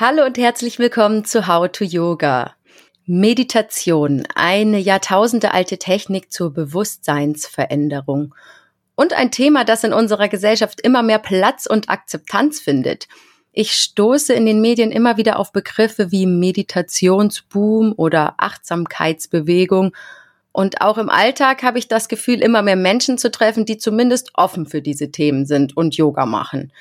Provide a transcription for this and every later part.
Hallo und herzlich willkommen zu How to Yoga. Meditation, eine jahrtausendealte Technik zur Bewusstseinsveränderung. Und ein Thema, das in unserer Gesellschaft immer mehr Platz und Akzeptanz findet. Ich stoße in den Medien immer wieder auf Begriffe wie Meditationsboom oder Achtsamkeitsbewegung. Und auch im Alltag habe ich das Gefühl, immer mehr Menschen zu treffen, die zumindest offen für diese Themen sind und Yoga machen.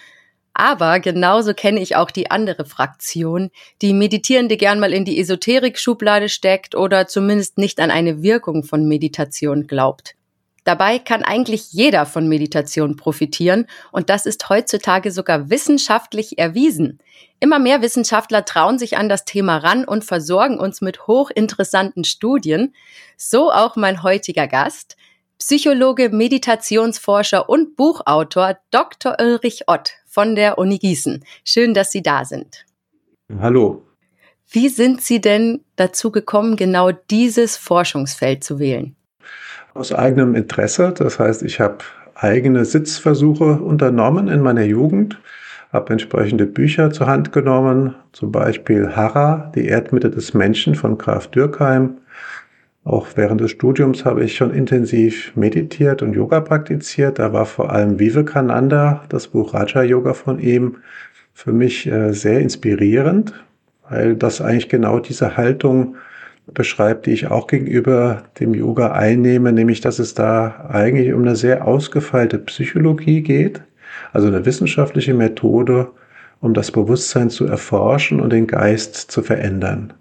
Aber genauso kenne ich auch die andere Fraktion, die Meditierende gern mal in die Esoterik-Schublade steckt oder zumindest nicht an eine Wirkung von Meditation glaubt. Dabei kann eigentlich jeder von Meditation profitieren und das ist heutzutage sogar wissenschaftlich erwiesen. Immer mehr Wissenschaftler trauen sich an das Thema ran und versorgen uns mit hochinteressanten Studien. So auch mein heutiger Gast, Psychologe, Meditationsforscher und Buchautor Dr. Ulrich Ott von der Uni Gießen. Schön, dass Sie da sind. Hallo. Wie sind Sie denn dazu gekommen, genau dieses Forschungsfeld zu wählen? Aus eigenem Interesse. Das heißt, ich habe eigene Sitzversuche unternommen in meiner Jugend, habe entsprechende Bücher zur Hand genommen, zum Beispiel Hara, die Erdmitte des Menschen von Graf Dürkheim, auch während des Studiums habe ich schon intensiv meditiert und Yoga praktiziert. Da war vor allem Vivekananda, das Buch Raja Yoga von ihm, für mich äh, sehr inspirierend, weil das eigentlich genau diese Haltung beschreibt, die ich auch gegenüber dem Yoga einnehme, nämlich dass es da eigentlich um eine sehr ausgefeilte Psychologie geht, also eine wissenschaftliche Methode, um das Bewusstsein zu erforschen und den Geist zu verändern.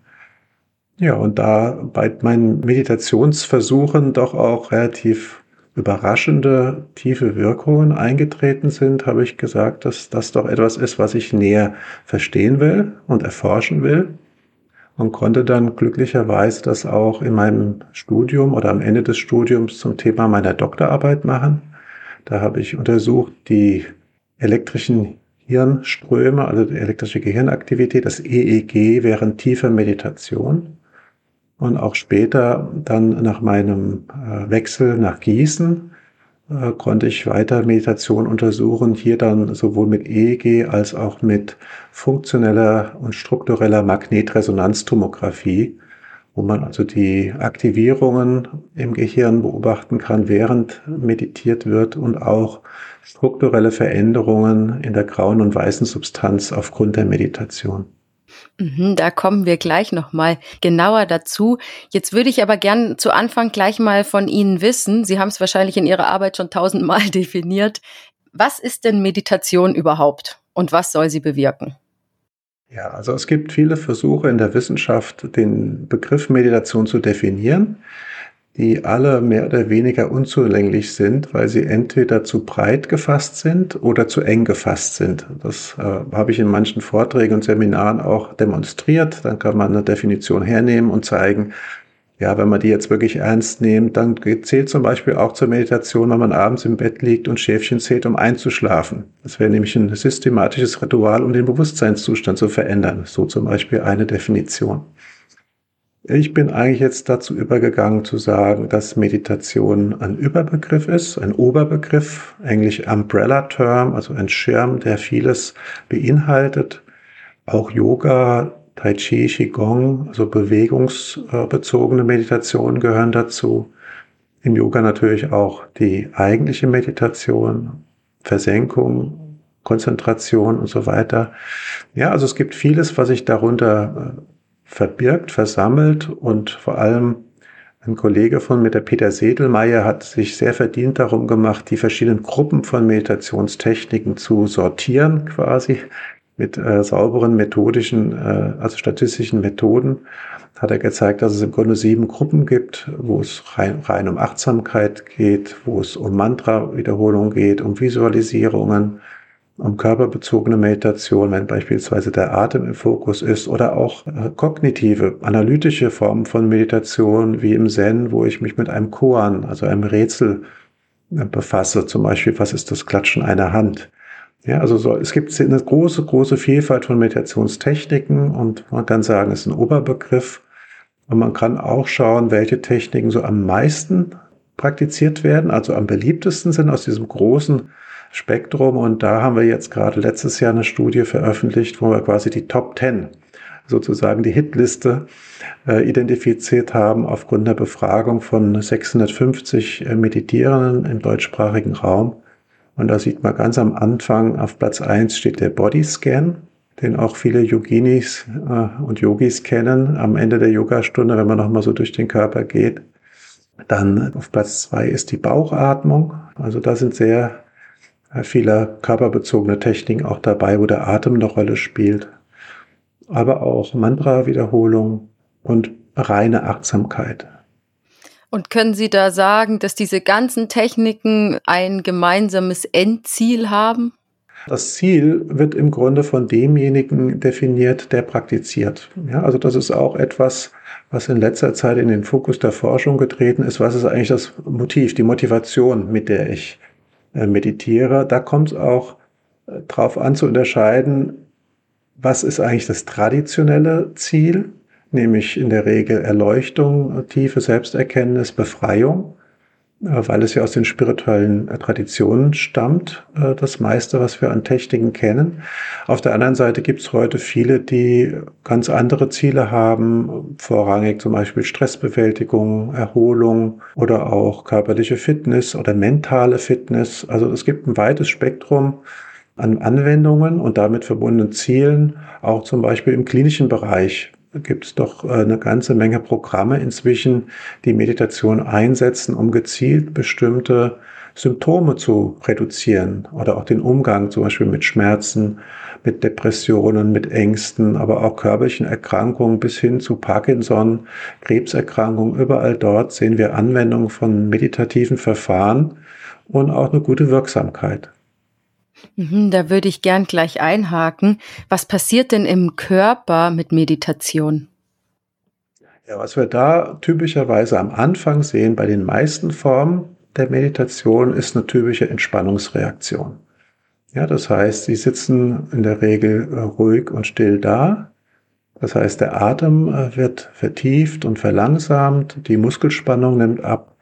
Ja, und da bei meinen Meditationsversuchen doch auch relativ überraschende tiefe Wirkungen eingetreten sind, habe ich gesagt, dass das doch etwas ist, was ich näher verstehen will und erforschen will und konnte dann glücklicherweise das auch in meinem Studium oder am Ende des Studiums zum Thema meiner Doktorarbeit machen. Da habe ich untersucht die elektrischen Hirnströme, also die elektrische Gehirnaktivität, das EEG während tiefer Meditation. Und auch später, dann nach meinem äh, Wechsel nach Gießen, äh, konnte ich weiter Meditation untersuchen, hier dann sowohl mit EEG als auch mit funktioneller und struktureller Magnetresonanztomographie, wo man also die Aktivierungen im Gehirn beobachten kann, während meditiert wird und auch strukturelle Veränderungen in der grauen und weißen Substanz aufgrund der Meditation. Mhm, da kommen wir gleich nochmal genauer dazu. Jetzt würde ich aber gern zu Anfang gleich mal von Ihnen wissen, Sie haben es wahrscheinlich in Ihrer Arbeit schon tausendmal definiert. Was ist denn Meditation überhaupt und was soll sie bewirken? Ja, also es gibt viele Versuche in der Wissenschaft, den Begriff Meditation zu definieren die alle mehr oder weniger unzulänglich sind, weil sie entweder zu breit gefasst sind oder zu eng gefasst sind. Das äh, habe ich in manchen Vorträgen und Seminaren auch demonstriert. Dann kann man eine Definition hernehmen und zeigen, ja, wenn man die jetzt wirklich ernst nimmt, dann zählt zum Beispiel auch zur Meditation, wenn man abends im Bett liegt und Schäfchen zählt, um einzuschlafen. Das wäre nämlich ein systematisches Ritual, um den Bewusstseinszustand zu verändern. So zum Beispiel eine Definition. Ich bin eigentlich jetzt dazu übergegangen zu sagen, dass Meditation ein Überbegriff ist, ein Oberbegriff, englisch Umbrella Term, also ein Schirm, der vieles beinhaltet. Auch Yoga, Tai Chi, Qigong, also bewegungsbezogene Meditationen gehören dazu. Im Yoga natürlich auch die eigentliche Meditation, Versenkung, Konzentration und so weiter. Ja, also es gibt vieles, was ich darunter äh, verbirgt, versammelt und vor allem ein Kollege von mir, der Peter Sedelmeier, hat sich sehr verdient darum gemacht, die verschiedenen Gruppen von Meditationstechniken zu sortieren, quasi mit äh, sauberen methodischen, äh, also statistischen Methoden. Hat er gezeigt, dass es im Grunde sieben Gruppen gibt, wo es rein, rein um Achtsamkeit geht, wo es um Mantra-Wiederholung geht, um Visualisierungen, um körperbezogene Meditation, wenn beispielsweise der Atem im Fokus ist, oder auch äh, kognitive, analytische Formen von Meditation wie im Zen, wo ich mich mit einem Koan, also einem Rätsel äh, befasse, zum Beispiel, was ist das Klatschen einer Hand? Ja, also so, es gibt eine große, große Vielfalt von Meditationstechniken und man kann sagen, es ist ein Oberbegriff. Und man kann auch schauen, welche Techniken so am meisten praktiziert werden, also am beliebtesten sind aus diesem großen Spektrum. Und da haben wir jetzt gerade letztes Jahr eine Studie veröffentlicht, wo wir quasi die Top 10 sozusagen die Hitliste äh, identifiziert haben aufgrund der Befragung von 650 äh, Meditierenden im deutschsprachigen Raum. Und da sieht man ganz am Anfang auf Platz 1 steht der Bodyscan, den auch viele Yoginis äh, und Yogis kennen am Ende der Yogastunde, wenn man nochmal so durch den Körper geht. Dann auf Platz 2 ist die Bauchatmung. Also da sind sehr äh, viele körperbezogene Techniken auch dabei, wo der Atem eine Rolle spielt aber auch Mantra-Wiederholung und reine Achtsamkeit. Und können Sie da sagen, dass diese ganzen Techniken ein gemeinsames Endziel haben? Das Ziel wird im Grunde von demjenigen definiert, der praktiziert. Ja, also das ist auch etwas, was in letzter Zeit in den Fokus der Forschung getreten ist. Was ist eigentlich das Motiv, die Motivation, mit der ich meditiere? Da kommt es auch äh, darauf an zu unterscheiden, was ist eigentlich das traditionelle Ziel, nämlich in der Regel Erleuchtung, tiefe Selbsterkenntnis, Befreiung, äh, weil es ja aus den spirituellen äh, Traditionen stammt, äh, das meiste, was wir an Techniken kennen. Auf der anderen Seite gibt es heute viele, die ganz andere Ziele haben, vorrangig zum Beispiel Stressbewältigung, Erholung oder auch körperliche Fitness oder mentale Fitness. Also es gibt ein weites Spektrum an Anwendungen und damit verbundenen Zielen, auch zum Beispiel im klinischen Bereich gibt es doch äh, eine ganze Menge Programme inzwischen, die Meditation einsetzen, um gezielt bestimmte Symptome zu reduzieren oder auch den Umgang zum Beispiel mit Schmerzen, mit Depressionen, mit Ängsten, aber auch körperlichen Erkrankungen bis hin zu Parkinson, Krebserkrankungen. Überall dort sehen wir Anwendungen von meditativen Verfahren und auch eine gute Wirksamkeit. Mhm, da würde ich gern gleich einhaken. Was passiert denn im Körper mit Meditation? Ja, was wir da typischerweise am Anfang sehen bei den meisten Formen der Meditation ist eine typische Entspannungsreaktion. Ja, das heißt, sie sitzen in der Regel äh, ruhig und still da. Das heißt, der Atem äh, wird vertieft und verlangsamt, die Muskelspannung nimmt ab,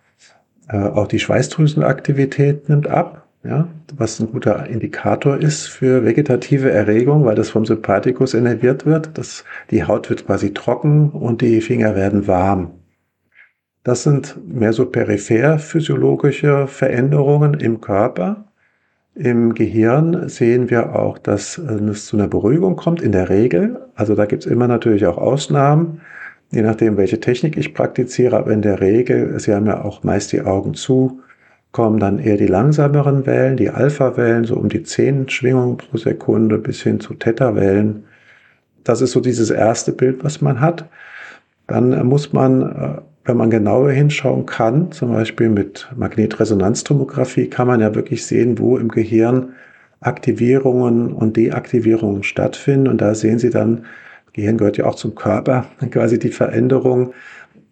äh, auch die Schweißdrüsenaktivität nimmt ab ja, was ein guter Indikator ist für vegetative Erregung, weil das vom Sympathikus innerviert wird. Das, die Haut wird quasi trocken und die Finger werden warm. Das sind mehr so peripher physiologische Veränderungen im Körper. Im Gehirn sehen wir auch, dass es zu einer Beruhigung kommt, in der Regel. Also da gibt es immer natürlich auch Ausnahmen, je nachdem, welche Technik ich praktiziere. Aber in der Regel, Sie haben ja auch meist die Augen zu, kommen dann eher die langsameren Wellen, die Alpha-Wellen, so um die 10 Schwingungen pro Sekunde bis hin zu Theta-Wellen. Das ist so dieses erste Bild, was man hat. Dann muss man, äh, wenn man genauer hinschauen kann, zum Beispiel mit Magnetresonanztomographie, kann man ja wirklich sehen, wo im Gehirn Aktivierungen und Deaktivierungen stattfinden. Und da sehen Sie dann, Gehirn gehört ja auch zum Körper, quasi die Veränderung,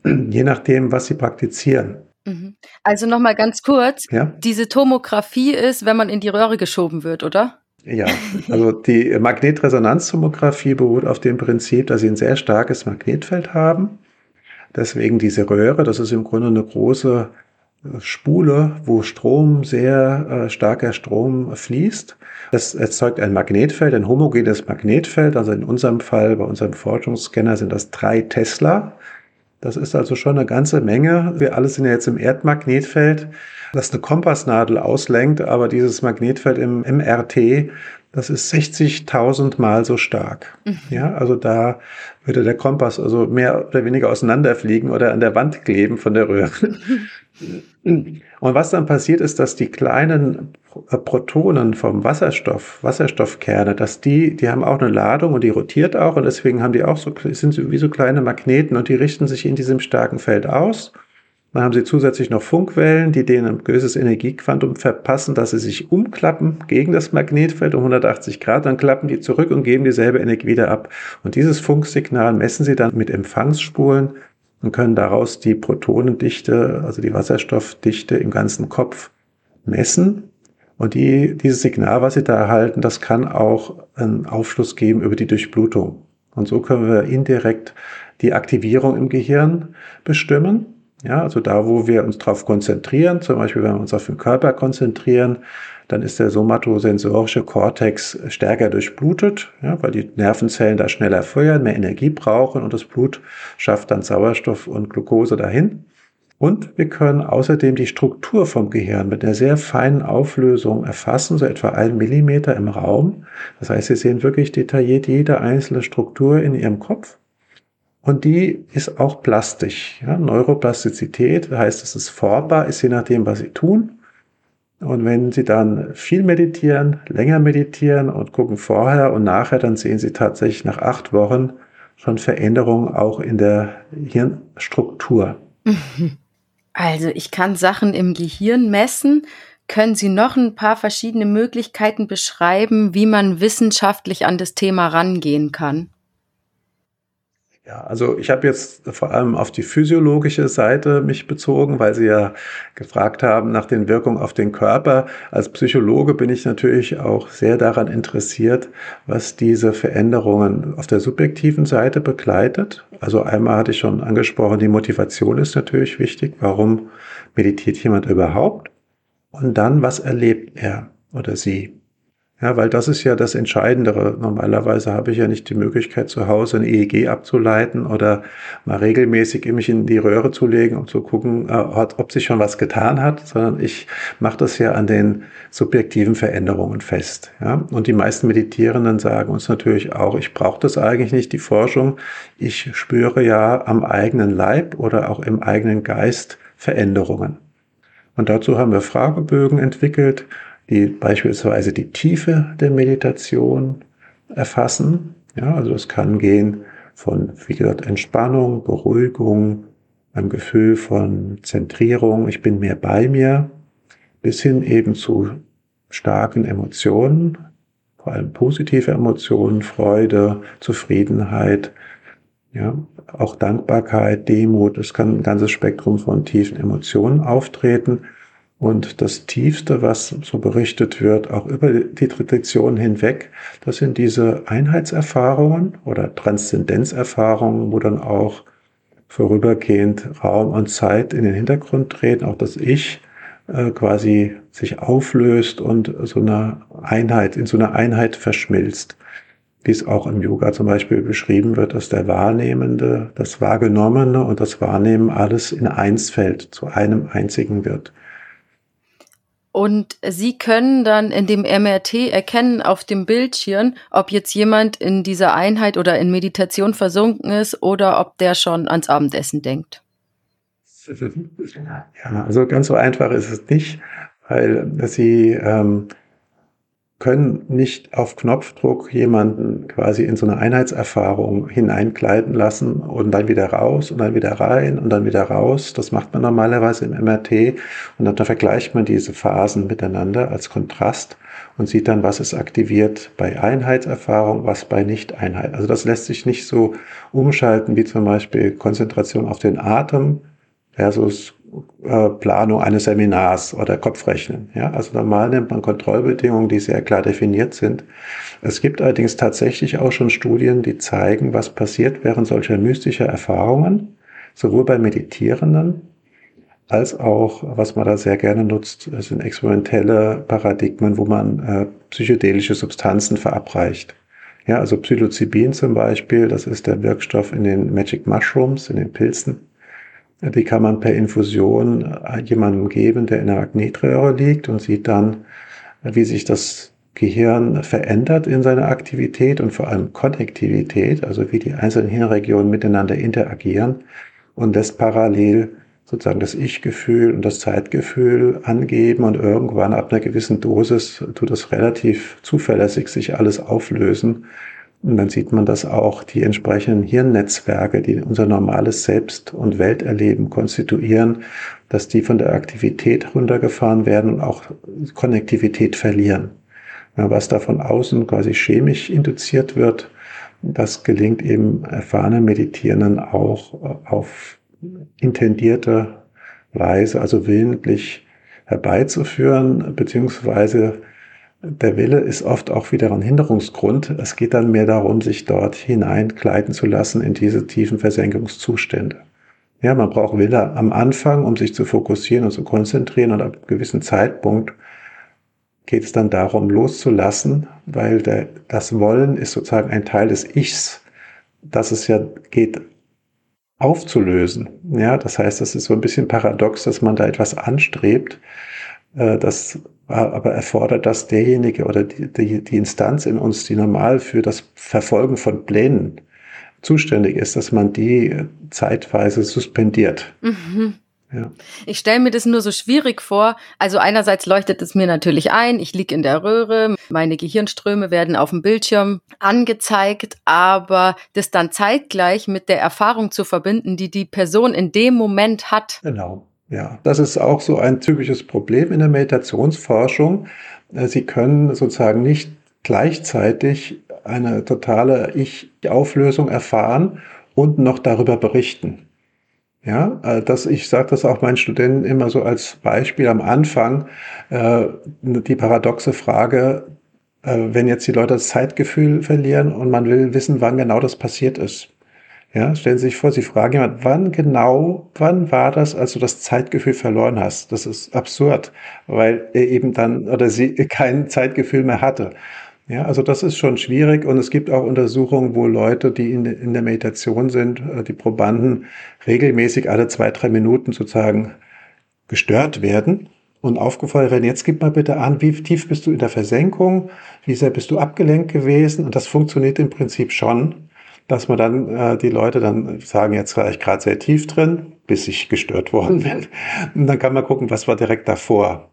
je nachdem, was Sie praktizieren. Mhm. Also nochmal ganz kurz, ja? diese Tomographie ist, wenn man in die Röhre geschoben wird, oder? Ja, also die Magnetresonanztomographie beruht auf dem Prinzip, dass sie ein sehr starkes Magnetfeld haben. Deswegen diese Röhre, das ist im Grunde eine große äh, Spule, wo Strom, sehr äh, starker Strom fließt. Das erzeugt ein Magnetfeld, ein homogenes Magnetfeld. Also in unserem Fall, bei unserem Forschungsscanner sind das drei Tesla. Das ist also schon eine ganze Menge. Wir alle sind ja jetzt im Erdmagnetfeld, das eine Kompassnadel auslenkt, aber dieses Magnetfeld im MRT, das ist 60.000 Mal so stark. Mhm. Ja, also da würde der Kompass also mehr oder weniger auseinanderfliegen oder an der Wand kleben von der Röhre. Und was dann passiert ist, dass die kleinen Protonen vom Wasserstoff, Wasserstoffkerne, dass die, die haben auch eine Ladung und die rotiert auch und deswegen haben die auch so, sind wie so kleine Magneten und die richten sich in diesem starken Feld aus. Dann haben sie zusätzlich noch Funkwellen, die denen ein gewisses Energiequantum verpassen, dass sie sich umklappen gegen das Magnetfeld um 180 Grad, dann klappen die zurück und geben dieselbe Energie wieder ab. Und dieses Funksignal messen sie dann mit Empfangsspulen und können daraus die Protonendichte, also die Wasserstoffdichte im ganzen Kopf messen. Und die, dieses Signal, was Sie da erhalten, das kann auch einen Aufschluss geben über die Durchblutung. Und so können wir indirekt die Aktivierung im Gehirn bestimmen. Ja, also da, wo wir uns darauf konzentrieren, zum Beispiel wenn wir uns auf den Körper konzentrieren, dann ist der somatosensorische Kortex stärker durchblutet, ja, weil die Nervenzellen da schneller feuern, mehr Energie brauchen und das Blut schafft dann Sauerstoff und Glucose dahin. Und wir können außerdem die Struktur vom Gehirn mit einer sehr feinen Auflösung erfassen, so etwa ein Millimeter im Raum. Das heißt, Sie sehen wirklich detailliert jede einzelne Struktur in Ihrem Kopf. Und die ist auch plastisch. Ja, Neuroplastizität heißt, es ist formbar, ist je nachdem, was Sie tun. Und wenn Sie dann viel meditieren, länger meditieren und gucken vorher und nachher, dann sehen Sie tatsächlich nach acht Wochen schon Veränderungen auch in der Hirnstruktur. Also ich kann Sachen im Gehirn messen. Können Sie noch ein paar verschiedene Möglichkeiten beschreiben, wie man wissenschaftlich an das Thema rangehen kann? Ja, also ich habe jetzt vor allem auf die physiologische Seite mich bezogen, weil Sie ja gefragt haben nach den Wirkungen auf den Körper. Als Psychologe bin ich natürlich auch sehr daran interessiert, was diese Veränderungen auf der subjektiven Seite begleitet. Also einmal hatte ich schon angesprochen, die Motivation ist natürlich wichtig. Warum meditiert jemand überhaupt? Und dann, was erlebt er oder sie? Ja, weil das ist ja das Entscheidendere. Normalerweise habe ich ja nicht die Möglichkeit, zu Hause ein EEG abzuleiten oder mal regelmäßig mich in die Röhre zu legen, um zu gucken, äh, ob sich schon was getan hat, sondern ich mache das ja an den subjektiven Veränderungen fest. Ja? Und die meisten Meditierenden sagen uns natürlich auch, ich brauche das eigentlich nicht, die Forschung. Ich spüre ja am eigenen Leib oder auch im eigenen Geist Veränderungen. Und dazu haben wir Fragebögen entwickelt, die beispielsweise die Tiefe der Meditation erfassen. Ja, also es kann gehen von, wie gesagt, Entspannung, Beruhigung, einem Gefühl von Zentrierung, ich bin mehr bei mir, bis hin eben zu starken Emotionen, vor allem positive Emotionen, Freude, Zufriedenheit, ja, auch Dankbarkeit, Demut, es kann ein ganzes Spektrum von tiefen Emotionen auftreten. Und das Tiefste, was so berichtet wird, auch über die Tradition hinweg, das sind diese Einheitserfahrungen oder Transzendenzerfahrungen, wo dann auch vorübergehend Raum und Zeit in den Hintergrund treten, auch das Ich äh, quasi sich auflöst und so eine Einheit, in so eine Einheit verschmilzt. Wie es auch im Yoga zum Beispiel beschrieben wird, dass der Wahrnehmende, das Wahrgenommene und das Wahrnehmen alles in eins fällt, zu einem einzigen wird. Und Sie können dann in dem MRT erkennen auf dem Bildschirm, ob jetzt jemand in dieser Einheit oder in Meditation versunken ist oder ob der schon ans Abendessen denkt. Ja, also ganz so einfach ist es nicht, weil Sie ähm, können nicht auf Knopfdruck jemanden quasi in so eine Einheitserfahrung hineinkleiden lassen und dann wieder raus und dann wieder rein und dann wieder raus. Das macht man normalerweise im MRT und dann vergleicht man diese Phasen miteinander als Kontrast und sieht dann, was ist aktiviert bei Einheitserfahrung, was bei Nicht-Einheit. Also das lässt sich nicht so umschalten wie zum Beispiel Konzentration auf den Atem versus äh, Planung eines Seminars oder Kopfrechnen. Ja, also normal nimmt man Kontrollbedingungen, die sehr klar definiert sind. Es gibt allerdings tatsächlich auch schon Studien, die zeigen, was passiert während solcher mystischer Erfahrungen, sowohl bei Meditierenden als auch, was man da sehr gerne nutzt, sind experimentelle Paradigmen, wo man äh, psychedelische Substanzen verabreicht. Ja, also Psilocybin zum Beispiel, das ist der Wirkstoff in den Magic Mushrooms, in den Pilzen. Die kann man per Infusion äh, jemandem geben, der in der Magnetröhre liegt und sieht dann, wie sich das Gehirn verändert in seiner Aktivität und vor allem Konnektivität, also wie die einzelnen Hirnregionen miteinander interagieren und lässt parallel sozusagen das Ich-Gefühl und das Zeitgefühl angeben und irgendwann ab einer gewissen Dosis tut es relativ zuverlässig sich alles auflösen und dann sieht man, dass auch die entsprechenden Hirnnetzwerke, die unser normales Selbst- und Welterleben konstituieren, dass die von der Aktivität runtergefahren werden und auch Konnektivität verlieren. Was da von außen quasi chemisch induziert wird, das gelingt eben erfahrenen Meditierenden auch auf intendierte Weise, also willentlich herbeizuführen, beziehungsweise der Wille ist oft auch wieder ein Hinderungsgrund. Es geht dann mehr darum, sich dort hineinkleiden zu lassen in diese tiefen Versenkungszustände. Ja, man braucht Wille am Anfang, um sich zu fokussieren und zu konzentrieren und ab einem gewissen Zeitpunkt geht es dann darum, loszulassen, weil der, das Wollen ist sozusagen ein Teil des Ichs, dass es ja geht, aufzulösen. Ja, das heißt, das ist so ein bisschen paradox, dass man da etwas anstrebt, äh, das aber erfordert, dass derjenige oder die, die, die Instanz in uns, die normal für das Verfolgen von Plänen zuständig ist, dass man die zeitweise suspendiert. Mhm. Ja. Ich stelle mir das nur so schwierig vor. Also einerseits leuchtet es mir natürlich ein, ich liege in der Röhre, meine Gehirnströme werden auf dem Bildschirm angezeigt, aber das dann zeitgleich mit der Erfahrung zu verbinden, die die Person in dem Moment hat. Genau. Ja, das ist auch so ein typisches Problem in der Meditationsforschung. Äh, Sie können sozusagen nicht gleichzeitig eine totale Ich-Auflösung erfahren und noch darüber berichten. Ja, äh, das, ich sage das auch meinen Studenten immer so als Beispiel am Anfang, äh, die paradoxe Frage, äh, wenn jetzt die Leute das Zeitgefühl verlieren und man will wissen, wann genau das passiert ist. Ja, stellen Sie sich vor, Sie fragen jemand, wann genau, wann war das, als du das Zeitgefühl verloren hast? Das ist absurd, weil er eben dann oder sie kein Zeitgefühl mehr hatte. Ja, also das ist schon schwierig und es gibt auch Untersuchungen, wo Leute, die in, in der Meditation sind, äh, die Probanden regelmäßig alle zwei, drei Minuten sozusagen gestört werden und aufgefordert werden, jetzt gib mal bitte an, wie tief bist du in der Versenkung, wie sehr bist du abgelenkt gewesen und das funktioniert im Prinzip schon, dass man dann äh, die Leute dann sagen, jetzt war ich gerade sehr tief drin, bis ich gestört worden bin. Und dann kann man gucken, was war direkt davor.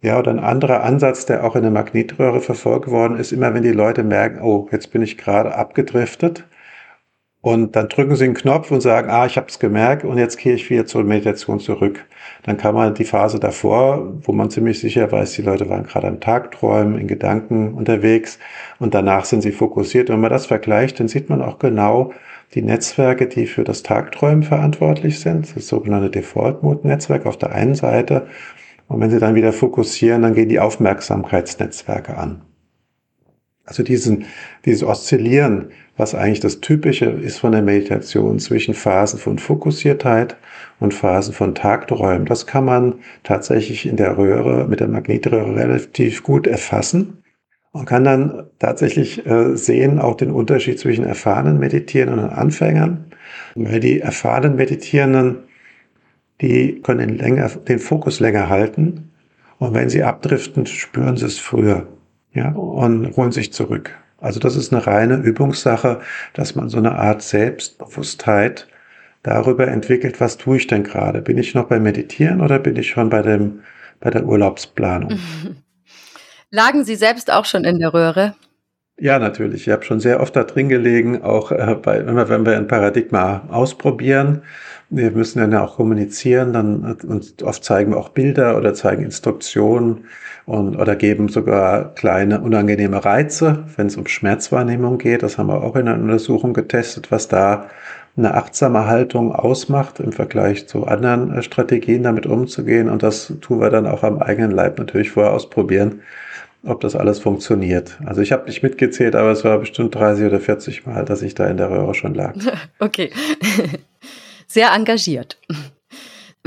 Ja, oder ein anderer Ansatz, der auch in der Magnetröhre verfolgt worden ist, immer wenn die Leute merken, oh, jetzt bin ich gerade abgedriftet und dann drücken sie einen Knopf und sagen, ah, ich habe es gemerkt und jetzt gehe ich wieder zur Meditation zurück. Dann kann man die Phase davor, wo man ziemlich sicher weiß, die Leute waren gerade am Tagträumen, in Gedanken unterwegs und danach sind sie fokussiert. Wenn man das vergleicht, dann sieht man auch genau die Netzwerke, die für das Tagträumen verantwortlich sind, das sogenannte Default-Mode-Netzwerk auf der einen Seite und wenn Sie dann wieder fokussieren, dann gehen die Aufmerksamkeitsnetzwerke an. Also diesen, dieses Oszillieren, was eigentlich das Typische ist von der Meditation zwischen Phasen von Fokussiertheit und Phasen von Tagträumen, das kann man tatsächlich in der Röhre, mit der Magnetröhre relativ gut erfassen und kann dann tatsächlich äh, sehen auch den Unterschied zwischen erfahrenen Meditierenden und Anfängern. Weil die erfahrenen Meditierenden die können den Fokus länger halten. Und wenn sie abdriften, spüren sie es früher, ja, und holen sich zurück. Also das ist eine reine Übungssache, dass man so eine Art Selbstbewusstheit darüber entwickelt, was tue ich denn gerade? Bin ich noch beim Meditieren oder bin ich schon bei dem, bei der Urlaubsplanung? Lagen Sie selbst auch schon in der Röhre? Ja, natürlich. Ich habe schon sehr oft da drin gelegen, auch äh, bei, immer wenn wir ein Paradigma ausprobieren, wir müssen dann ja auch kommunizieren, dann und oft zeigen wir auch Bilder oder zeigen Instruktionen und oder geben sogar kleine unangenehme Reize, wenn es um Schmerzwahrnehmung geht. Das haben wir auch in einer Untersuchung getestet, was da eine achtsame Haltung ausmacht im Vergleich zu anderen äh, Strategien, damit umzugehen. Und das tun wir dann auch am eigenen Leib natürlich vorher ausprobieren, ob das alles funktioniert. Also ich habe nicht mitgezählt, aber es war bestimmt 30 oder 40 Mal, dass ich da in der Röhre schon lag. Okay sehr engagiert.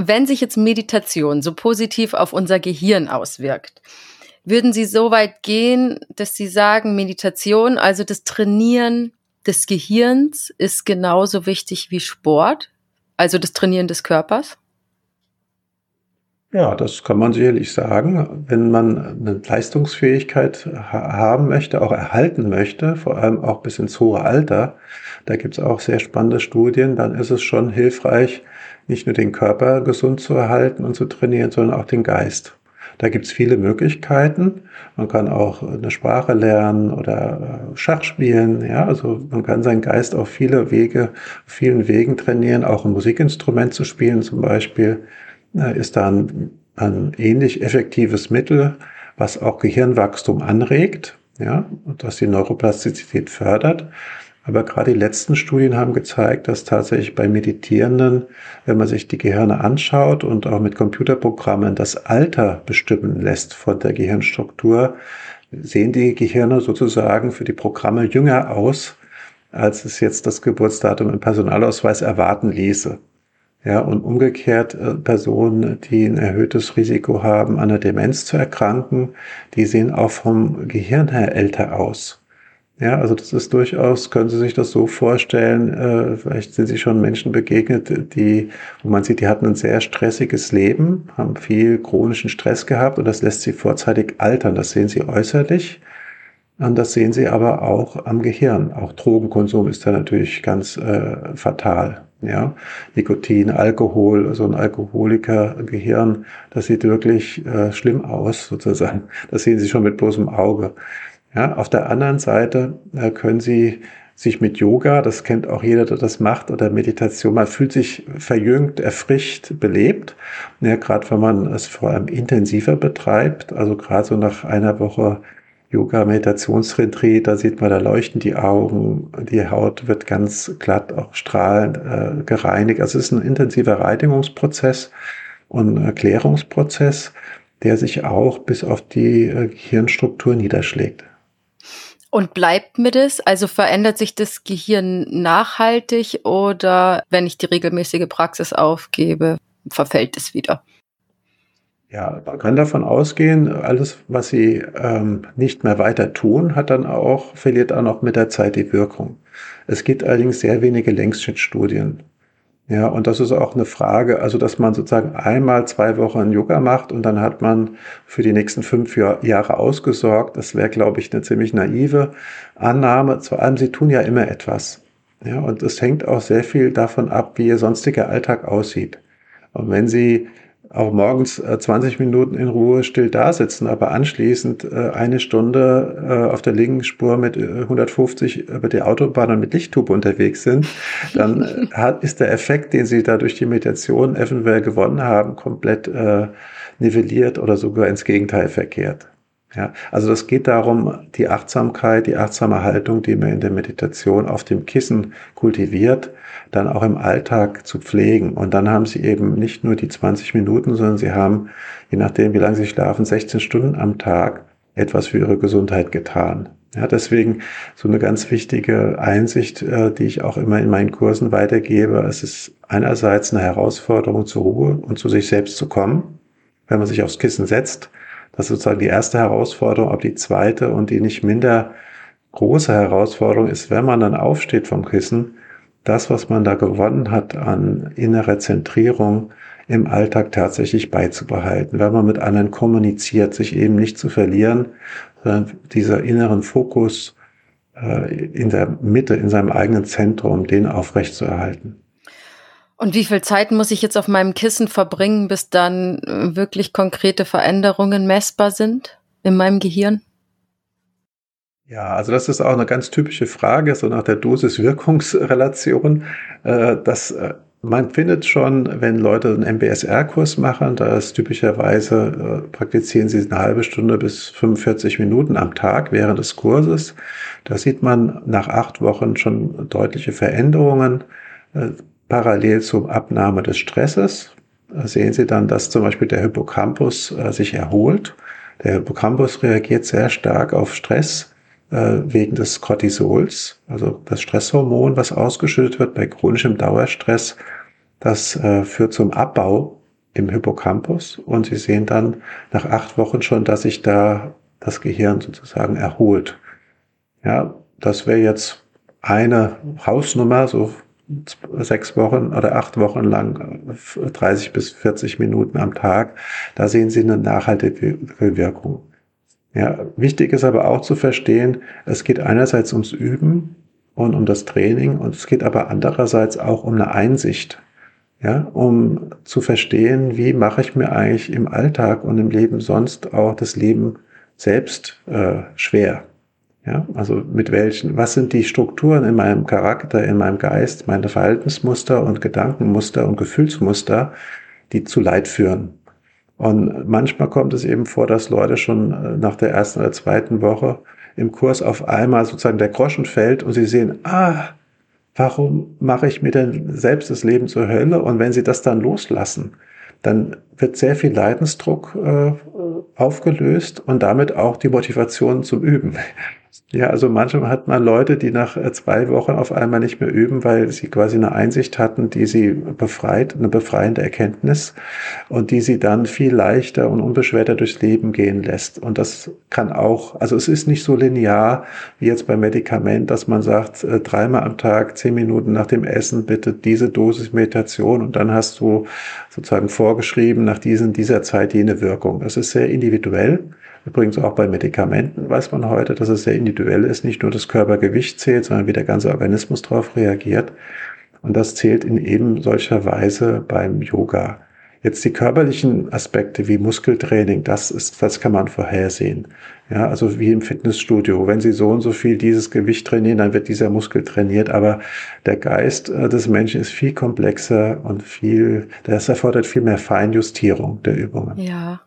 Wenn sich jetzt Meditation so positiv auf unser Gehirn auswirkt, würden Sie so weit gehen, dass Sie sagen, Meditation, also das Trainieren des Gehirns, ist genauso wichtig wie Sport, also das Trainieren des Körpers? Ja, das kann man sicherlich sagen. Wenn man eine Leistungsfähigkeit haben möchte, auch erhalten möchte, vor allem auch bis ins hohe Alter, da gibt's auch sehr spannende Studien, dann ist es schon hilfreich, nicht nur den Körper gesund zu erhalten und zu trainieren, sondern auch den Geist. Da gibt's viele Möglichkeiten. Man kann auch eine Sprache lernen oder äh, Schach spielen. Ja, also man kann seinen Geist auf viele Wege, vielen Wegen trainieren, auch ein Musikinstrument zu spielen zum Beispiel ist da ein, ein ähnlich effektives Mittel, was auch Gehirnwachstum anregt, ja, und was die Neuroplastizität fördert. Aber gerade die letzten Studien haben gezeigt, dass tatsächlich bei Meditierenden, wenn man sich die Gehirne anschaut und auch mit Computerprogrammen das Alter bestimmen lässt von der Gehirnstruktur, sehen die Gehirne sozusagen für die Programme jünger aus, als es jetzt das Geburtsdatum im Personalausweis erwarten ließe. Ja, und umgekehrt äh, Personen, die ein erhöhtes Risiko haben, an einer Demenz zu erkranken, die sehen auch vom Gehirn her älter aus. Ja, also das ist durchaus, können Sie sich das so vorstellen, äh, vielleicht sind Sie schon Menschen begegnet, die, wo man sieht, die hatten ein sehr stressiges Leben, haben viel chronischen Stress gehabt und das lässt sie vorzeitig altern. Das sehen Sie äußerlich. Und das sehen Sie aber auch am Gehirn. Auch Drogenkonsum ist da natürlich ganz äh, fatal. Ja, Nikotin, Alkohol, so ein Alkoholiker-Gehirn, das sieht wirklich äh, schlimm aus, sozusagen. Das sehen Sie schon mit bloßem Auge. Ja, auf der anderen Seite äh, können Sie sich mit Yoga, das kennt auch jeder, der das macht, oder Meditation, man fühlt sich verjüngt, erfrischt, belebt. Ja, gerade wenn man es vor allem intensiver betreibt, also gerade so nach einer Woche Yoga-Meditationsretreat, da sieht man, da leuchten die Augen, die Haut wird ganz glatt, auch strahlend äh, gereinigt. Also es ist ein intensiver Reinigungsprozess und Erklärungsprozess, der sich auch bis auf die äh, Gehirnstruktur niederschlägt. Und bleibt mir das? Also verändert sich das Gehirn nachhaltig oder wenn ich die regelmäßige Praxis aufgebe, verfällt es wieder? Ja, man kann davon ausgehen, alles, was sie ähm, nicht mehr weiter tun, hat dann auch, verliert dann auch mit der Zeit die Wirkung. Es gibt allerdings sehr wenige Längsschnittstudien. Ja, und das ist auch eine Frage, also dass man sozusagen einmal zwei Wochen Yoga macht und dann hat man für die nächsten fünf Jahre ausgesorgt. Das wäre, glaube ich, eine ziemlich naive Annahme. Vor allem, sie tun ja immer etwas. Ja, und es hängt auch sehr viel davon ab, wie ihr sonstiger Alltag aussieht. Und wenn Sie auch morgens 20 äh, Minuten in Ruhe still da sitzen, aber anschließend äh, eine Stunde äh, auf der linken Spur mit 150 über die Autobahn und mit Lichttube unterwegs sind, dann hat, ist der Effekt, den sie da durch die Meditation eventuell gewonnen haben, komplett äh, nivelliert oder sogar ins Gegenteil verkehrt. Ja, also das geht darum, die Achtsamkeit, die achtsame Haltung, die man in der Meditation auf dem Kissen kultiviert, dann auch im Alltag zu pflegen. Und dann haben sie eben nicht nur die 20 Minuten, sondern sie haben, je nachdem, wie lange sie schlafen, 16 Stunden am Tag etwas für ihre Gesundheit getan. Ja, deswegen so eine ganz wichtige Einsicht, äh, die ich auch immer in meinen Kursen weitergebe. Es ist einerseits eine Herausforderung zur Ruhe und zu sich selbst zu kommen, wenn man sich aufs Kissen setzt. Das ist sozusagen die erste Herausforderung, aber die zweite und die nicht minder große Herausforderung ist, wenn man dann aufsteht vom Kissen, das, was man da gewonnen hat an innerer Zentrierung im Alltag tatsächlich beizubehalten, wenn man mit anderen kommuniziert, sich eben nicht zu verlieren, sondern dieser inneren Fokus äh, in der Mitte, in seinem eigenen Zentrum, den aufrechtzuerhalten. Und wie viel Zeit muss ich jetzt auf meinem Kissen verbringen, bis dann äh, wirklich konkrete Veränderungen messbar sind in meinem Gehirn? Ja, also das ist auch eine ganz typische Frage, so nach der Dosis-Wirkungsrelation. Äh, das, äh, man findet schon, wenn Leute einen MBSR-Kurs machen, da ist typischerweise, praktizieren sie eine halbe Stunde bis 45 Minuten am Tag während des Kurses. Da sieht man nach acht Wochen schon deutliche Veränderungen. Parallel zur Abnahme des Stresses sehen Sie dann, dass zum Beispiel der Hippocampus sich erholt. Der Hippocampus reagiert sehr stark auf Stress äh, wegen des Cortisols, also das Stresshormon, was ausgeschüttet wird bei chronischem Dauerstress. Das äh, führt zum Abbau im Hippocampus und Sie sehen dann nach acht Wochen schon, dass sich da das Gehirn sozusagen erholt. Ja, das wäre jetzt eine Hausnummer, so sechs Wochen oder acht Wochen lang, 30 bis 40 Minuten am Tag. Da sehen Sie eine nachhaltige Wirkung. Ja, wichtig ist aber auch zu verstehen, es geht einerseits ums Üben und um das Training und es geht aber andererseits auch um eine Einsicht. Ja, um zu verstehen, wie mache ich mir eigentlich im Alltag und im Leben sonst auch das Leben selbst äh, schwer. Ja, also mit welchen, was sind die Strukturen in meinem Charakter, in meinem Geist, meine Verhaltensmuster und Gedankenmuster und Gefühlsmuster, die zu Leid führen. Und manchmal kommt es eben vor, dass Leute schon äh, nach der ersten oder zweiten Woche im Kurs auf einmal sozusagen der Groschen fällt und sie sehen, ah, warum mache ich mir denn selbst das Leben zur Hölle? Und wenn sie das dann loslassen, dann wird sehr viel Leidensdruck äh, aufgelöst und damit auch die Motivation zum Üben. Ja, also manchmal hat man Leute, die nach äh, zwei Wochen auf einmal nicht mehr üben, weil sie quasi eine Einsicht hatten, die sie befreit, eine befreiende Erkenntnis und die sie dann viel leichter und unbeschwerter durchs Leben gehen lässt. Und das kann auch, also es ist nicht so linear wie jetzt beim Medikament, dass man sagt, äh, dreimal am Tag, zehn Minuten nach dem Essen bitte diese Dosis Meditation und dann hast du sozusagen vorgeschrieben nach diesen, dieser Zeit jene Wirkung. Es ist sehr individuell. Übrigens auch bei Medikamenten weiß man heute, dass es sehr individuell ist, nicht nur das Körpergewicht zählt, sondern wie der ganze Organismus darauf reagiert. Und das zählt in eben solcher Weise beim Yoga. Jetzt die körperlichen Aspekte wie Muskeltraining, das ist, das kann man vorhersehen. Ja, also wie im Fitnessstudio. Wenn Sie so und so viel dieses Gewicht trainieren, dann wird dieser Muskel trainiert. Aber der Geist äh, des Menschen ist viel komplexer und viel, das erfordert viel mehr Feinjustierung der Übungen. Ja.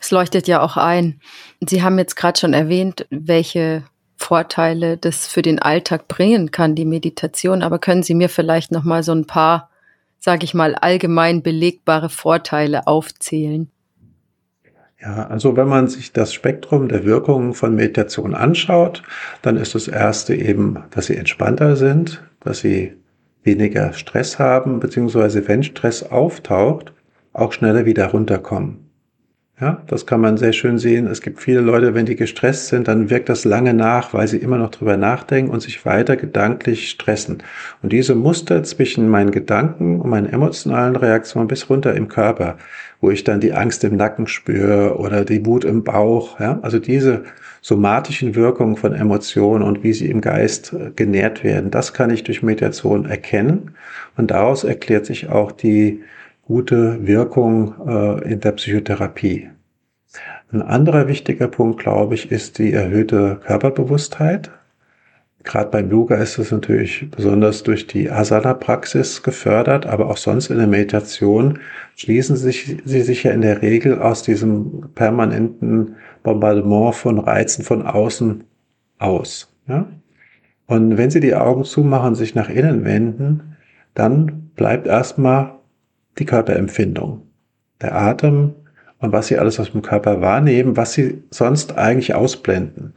Es leuchtet ja auch ein. Sie haben jetzt gerade schon erwähnt, welche Vorteile das für den Alltag bringen kann, die Meditation. Aber können Sie mir vielleicht noch mal so ein paar, sage ich mal, allgemein belegbare Vorteile aufzählen? Ja, also wenn man sich das Spektrum der Wirkungen von Meditation anschaut, dann ist das erste eben, dass sie entspannter sind, dass sie weniger Stress haben, beziehungsweise wenn Stress auftaucht, auch schneller wieder runterkommen. Ja, das kann man sehr schön sehen. Es gibt viele Leute, wenn die gestresst sind, dann wirkt das lange nach, weil sie immer noch drüber nachdenken und sich weiter gedanklich stressen. Und diese Muster zwischen meinen Gedanken und meinen emotionalen Reaktionen bis runter im Körper, wo ich dann die Angst im Nacken spüre oder die Wut im Bauch, ja, also diese somatischen Wirkungen von Emotionen und wie sie im Geist äh, genährt werden, das kann ich durch Meditation erkennen. Und daraus erklärt sich auch die gute Wirkung äh, in der Psychotherapie. Ein anderer wichtiger Punkt, glaube ich, ist die erhöhte Körperbewusstheit. Gerade beim Yoga ist es natürlich besonders durch die Asana-Praxis gefördert, aber auch sonst in der Meditation schließen sich, sie sich ja in der Regel aus diesem permanenten Bombardement von Reizen von außen aus. Ja? Und wenn Sie die Augen zumachen, sich nach innen wenden, dann bleibt erstmal die Körperempfindung, der Atem und was sie alles aus dem Körper wahrnehmen, was sie sonst eigentlich ausblenden.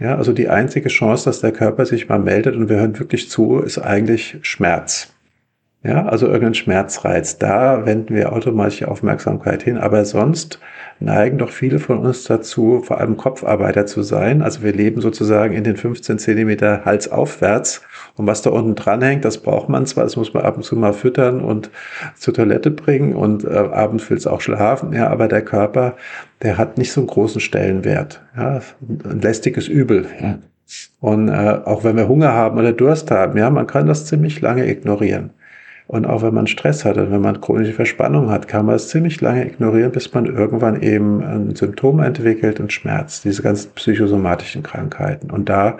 Ja, also die einzige Chance, dass der Körper sich mal meldet und wir hören wirklich zu, ist eigentlich Schmerz. Ja, also irgendein Schmerzreiz. Da wenden wir automatisch Aufmerksamkeit hin. Aber sonst neigen doch viele von uns dazu, vor allem Kopfarbeiter zu sein. Also wir leben sozusagen in den 15 Zentimeter Hals aufwärts. Und was da unten dran hängt, das braucht man zwar, das muss man ab und zu mal füttern und zur Toilette bringen und äh, abends will es auch schlafen. Ja, aber der Körper, der hat nicht so einen großen Stellenwert. Ja, ein lästiges Übel. Ja. Und äh, auch wenn wir Hunger haben oder Durst haben, ja, man kann das ziemlich lange ignorieren. Und auch wenn man Stress hat und wenn man chronische Verspannung hat, kann man es ziemlich lange ignorieren, bis man irgendwann eben ein Symptom entwickelt und Schmerz, diese ganzen psychosomatischen Krankheiten. Und da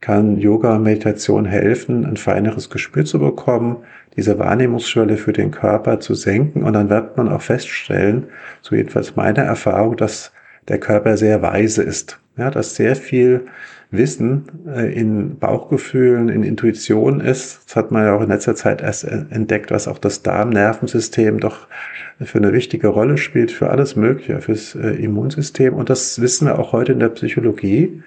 kann Yoga Meditation helfen, ein feineres Gespür zu bekommen, diese Wahrnehmungsschwelle für den Körper zu senken. Und dann wird man auch feststellen, so jedenfalls meine Erfahrung, dass der Körper sehr weise ist. Ja, dass sehr viel Wissen äh, in Bauchgefühlen, in Intuition ist. Das hat man ja auch in letzter Zeit erst entdeckt, was auch das Darmnervensystem doch für eine wichtige Rolle spielt, für alles Mögliche, fürs äh, Immunsystem. Und das wissen wir auch heute in der Psychologie.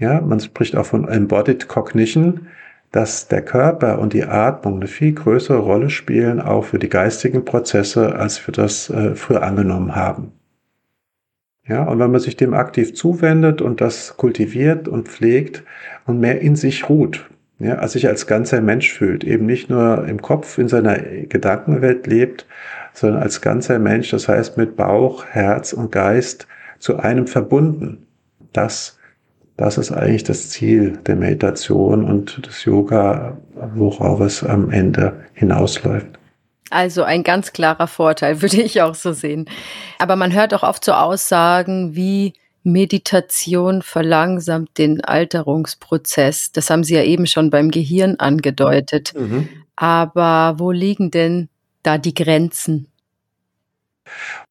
Ja, man spricht auch von Embodied Cognition, dass der Körper und die Atmung eine viel größere Rolle spielen, auch für die geistigen Prozesse, als wir das äh, früher angenommen haben. Ja, und wenn man sich dem aktiv zuwendet und das kultiviert und pflegt und mehr in sich ruht, ja, als sich als ganzer Mensch fühlt, eben nicht nur im Kopf in seiner Gedankenwelt lebt, sondern als ganzer Mensch, das heißt mit Bauch, Herz und Geist zu einem verbunden. Das, das ist eigentlich das Ziel der Meditation und des Yoga, worauf es am Ende hinausläuft. Also ein ganz klarer Vorteil, würde ich auch so sehen. Aber man hört auch oft so Aussagen wie Meditation verlangsamt den Alterungsprozess. Das haben Sie ja eben schon beim Gehirn angedeutet. Mhm. Aber wo liegen denn da die Grenzen?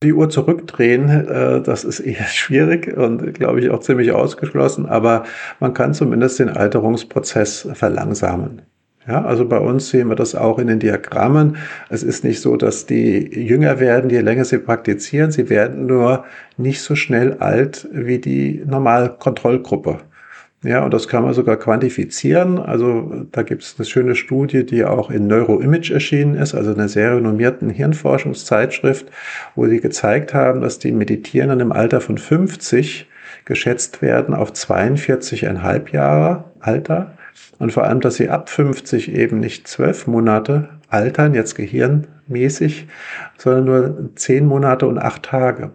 Die Uhr zurückdrehen, äh, das ist eher schwierig und glaube ich auch ziemlich ausgeschlossen, aber man kann zumindest den Alterungsprozess verlangsamen. Ja, also bei uns sehen wir das auch in den Diagrammen. Es ist nicht so, dass die jünger werden, je länger sie praktizieren. Sie werden nur nicht so schnell alt wie die Normalkontrollgruppe. Ja, und das kann man sogar quantifizieren. Also da gibt es eine schöne Studie, die auch in Neuroimage erschienen ist, also einer sehr renommierten Hirnforschungszeitschrift, wo sie gezeigt haben, dass die Meditierenden im Alter von 50 geschätzt werden auf 42,5 Jahre Alter und vor allem, dass sie ab 50 eben nicht zwölf Monate altern, jetzt gehirnmäßig, sondern nur zehn Monate und acht Tage.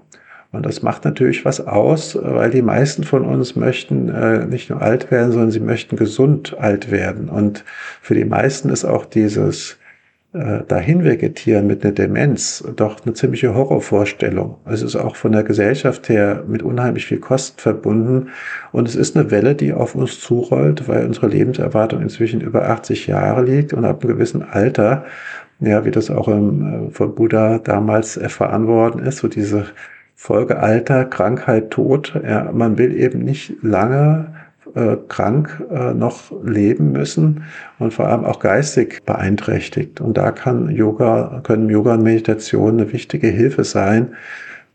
Und das macht natürlich was aus, weil die meisten von uns möchten äh, nicht nur alt werden, sondern sie möchten gesund alt werden. Und für die meisten ist auch dieses äh, dahin vegetieren mit einer Demenz doch eine ziemliche Horrorvorstellung. Es ist auch von der Gesellschaft her mit unheimlich viel Kosten verbunden. Und es ist eine Welle, die auf uns zurollt, weil unsere Lebenserwartung inzwischen über 80 Jahre liegt und ab einem gewissen Alter, ja, wie das auch im, äh, von Buddha damals erfahren worden ist, so diese Folge Alter, Krankheit, Tod. Ja, man will eben nicht lange äh, krank äh, noch leben müssen und vor allem auch geistig beeinträchtigt. Und da kann Yoga, können Yoga und Meditation eine wichtige Hilfe sein,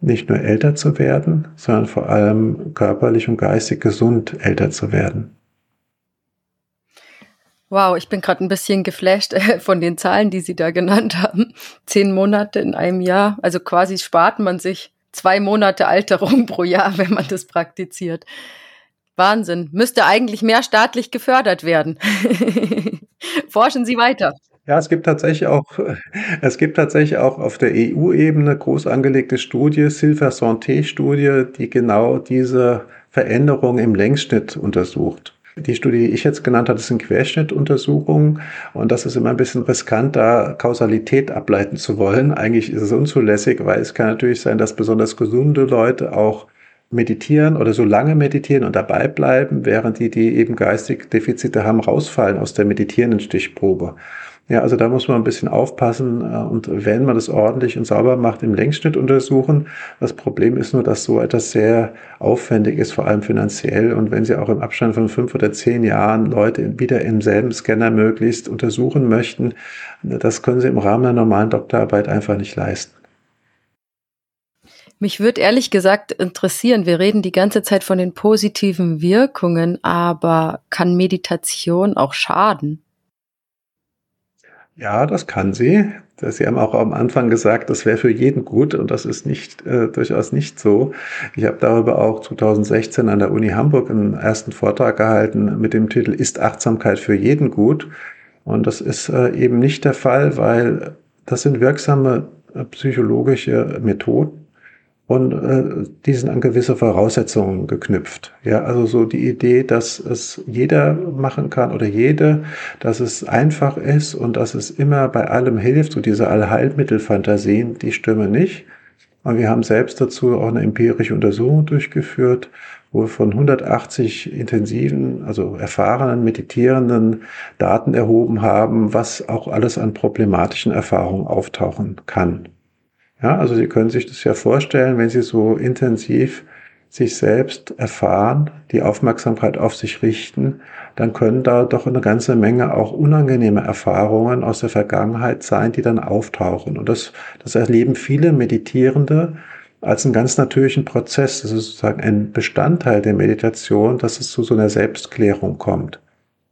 nicht nur älter zu werden, sondern vor allem körperlich und geistig gesund älter zu werden. Wow, ich bin gerade ein bisschen geflasht äh, von den Zahlen, die Sie da genannt haben. Zehn Monate in einem Jahr, also quasi spart man sich zwei Monate Alterung pro Jahr, wenn man das praktiziert. Wahnsinn. Müsste eigentlich mehr staatlich gefördert werden. Forschen Sie weiter. Ja, es gibt tatsächlich auch, es gibt tatsächlich auch auf der EU-Ebene groß angelegte Studie, Silver Santé-Studie, die genau diese Veränderung im Längsschnitt untersucht. Die Studie, die ich jetzt genannt habe, sind Querschnittuntersuchungen und das ist immer ein bisschen riskant, da Kausalität ableiten zu wollen. Eigentlich ist es unzulässig, weil es kann natürlich sein, dass besonders gesunde Leute auch meditieren oder so lange meditieren und dabei bleiben, während die, die eben geistig Defizite haben, rausfallen aus der meditierenden Stichprobe. Ja, also da muss man ein bisschen aufpassen äh, und wenn man das ordentlich und sauber macht, im Längsschnitt untersuchen. Das Problem ist nur, dass so etwas sehr aufwendig ist, vor allem finanziell. Und wenn Sie auch im Abstand von fünf oder zehn Jahren Leute wieder im selben Scanner möglichst untersuchen möchten, das können Sie im Rahmen der normalen Doktorarbeit einfach nicht leisten. Mich würde ehrlich gesagt interessieren, wir reden die ganze Zeit von den positiven Wirkungen, aber kann Meditation auch schaden? Ja, das kann sie. Sie haben auch am Anfang gesagt, das wäre für jeden gut und das ist nicht äh, durchaus nicht so. Ich habe darüber auch 2016 an der Uni Hamburg einen ersten Vortrag gehalten mit dem Titel Ist Achtsamkeit für jeden gut? Und das ist äh, eben nicht der Fall, weil das sind wirksame äh, psychologische Methoden, und äh, die sind an gewisse Voraussetzungen geknüpft. Ja, also so die Idee, dass es jeder machen kann oder jede, dass es einfach ist und dass es immer bei allem hilft, so diese Allheilmittelfantasien, die stimmen nicht. Und wir haben selbst dazu auch eine empirische Untersuchung durchgeführt, wo wir von 180 intensiven, also erfahrenen, meditierenden Daten erhoben haben, was auch alles an problematischen Erfahrungen auftauchen kann. Ja, also Sie können sich das ja vorstellen, wenn Sie so intensiv sich selbst erfahren, die Aufmerksamkeit auf sich richten, dann können da doch eine ganze Menge auch unangenehme Erfahrungen aus der Vergangenheit sein, die dann auftauchen. Und das, das erleben viele Meditierende als einen ganz natürlichen Prozess. Das ist sozusagen ein Bestandteil der Meditation, dass es zu so einer Selbstklärung kommt.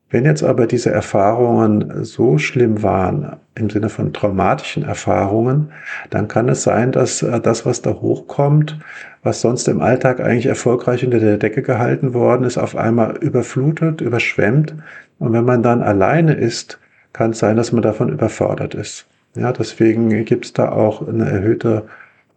Wenn jetzt aber diese Erfahrungen so schlimm waren, im Sinne von traumatischen Erfahrungen, dann kann es sein, dass äh, das, was da hochkommt, was sonst im Alltag eigentlich erfolgreich unter der Decke gehalten worden ist, auf einmal überflutet, überschwemmt. Und wenn man dann alleine ist, kann es sein, dass man davon überfordert ist. Ja, deswegen gibt es da auch eine erhöhte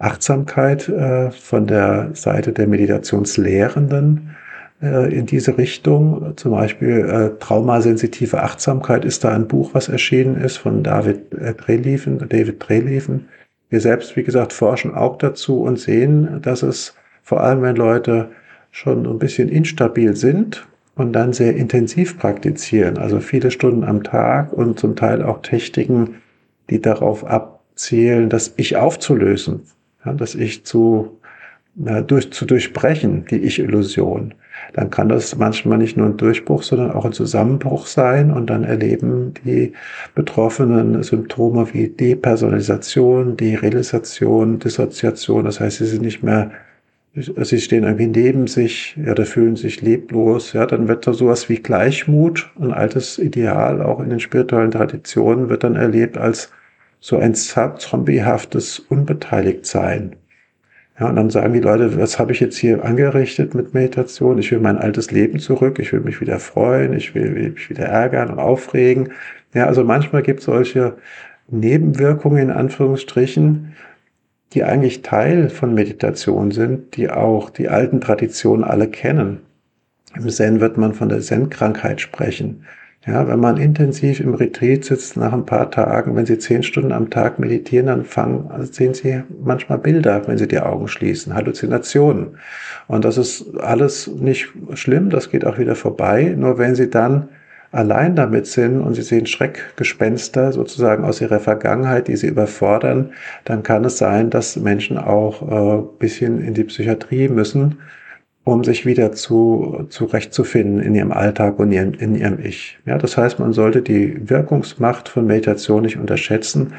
Achtsamkeit äh, von der Seite der Meditationslehrenden in diese Richtung. Zum Beispiel äh, Traumasensitive Achtsamkeit ist da ein Buch, was erschienen ist von David äh, Drelieven, David Drelieven. Wir selbst, wie gesagt, forschen auch dazu und sehen, dass es vor allem, wenn Leute schon ein bisschen instabil sind und dann sehr intensiv praktizieren, also viele Stunden am Tag und zum Teil auch Techniken, die darauf abzielen, das Ich aufzulösen, ja, das Ich zu, na, durch, zu durchbrechen, die Ich-Illusion dann kann das manchmal nicht nur ein Durchbruch, sondern auch ein Zusammenbruch sein und dann erleben die Betroffenen Symptome wie Depersonalisation, Derealisation, Dissoziation. Das heißt, sie sind nicht mehr sie stehen irgendwie neben sich, ja, da fühlen sich leblos, ja, dann wird da sowas wie Gleichmut, ein altes Ideal, auch in den spirituellen Traditionen, wird dann erlebt als so ein zombiehaftes Unbeteiligtsein. Ja, und dann sagen die Leute, was habe ich jetzt hier angerichtet mit Meditation? Ich will mein altes Leben zurück, ich will mich wieder freuen, ich will, will mich wieder ärgern und aufregen. Ja, also manchmal gibt es solche Nebenwirkungen in Anführungsstrichen, die eigentlich Teil von Meditation sind, die auch die alten Traditionen alle kennen. Im Zen wird man von der Zen-Krankheit sprechen. Ja, wenn man intensiv im Retreat sitzt nach ein paar Tagen, wenn Sie zehn Stunden am Tag meditieren, dann fangen, also sehen Sie manchmal Bilder, wenn Sie die Augen schließen, Halluzinationen. Und das ist alles nicht schlimm, das geht auch wieder vorbei. Nur wenn Sie dann allein damit sind und sie sehen Schreckgespenster sozusagen aus ihrer Vergangenheit, die sie überfordern, dann kann es sein, dass Menschen auch äh, bisschen in die Psychiatrie müssen, um sich wieder zu, zurechtzufinden in ihrem Alltag und in, in ihrem Ich. Ja, das heißt, man sollte die Wirkungsmacht von Meditation nicht unterschätzen.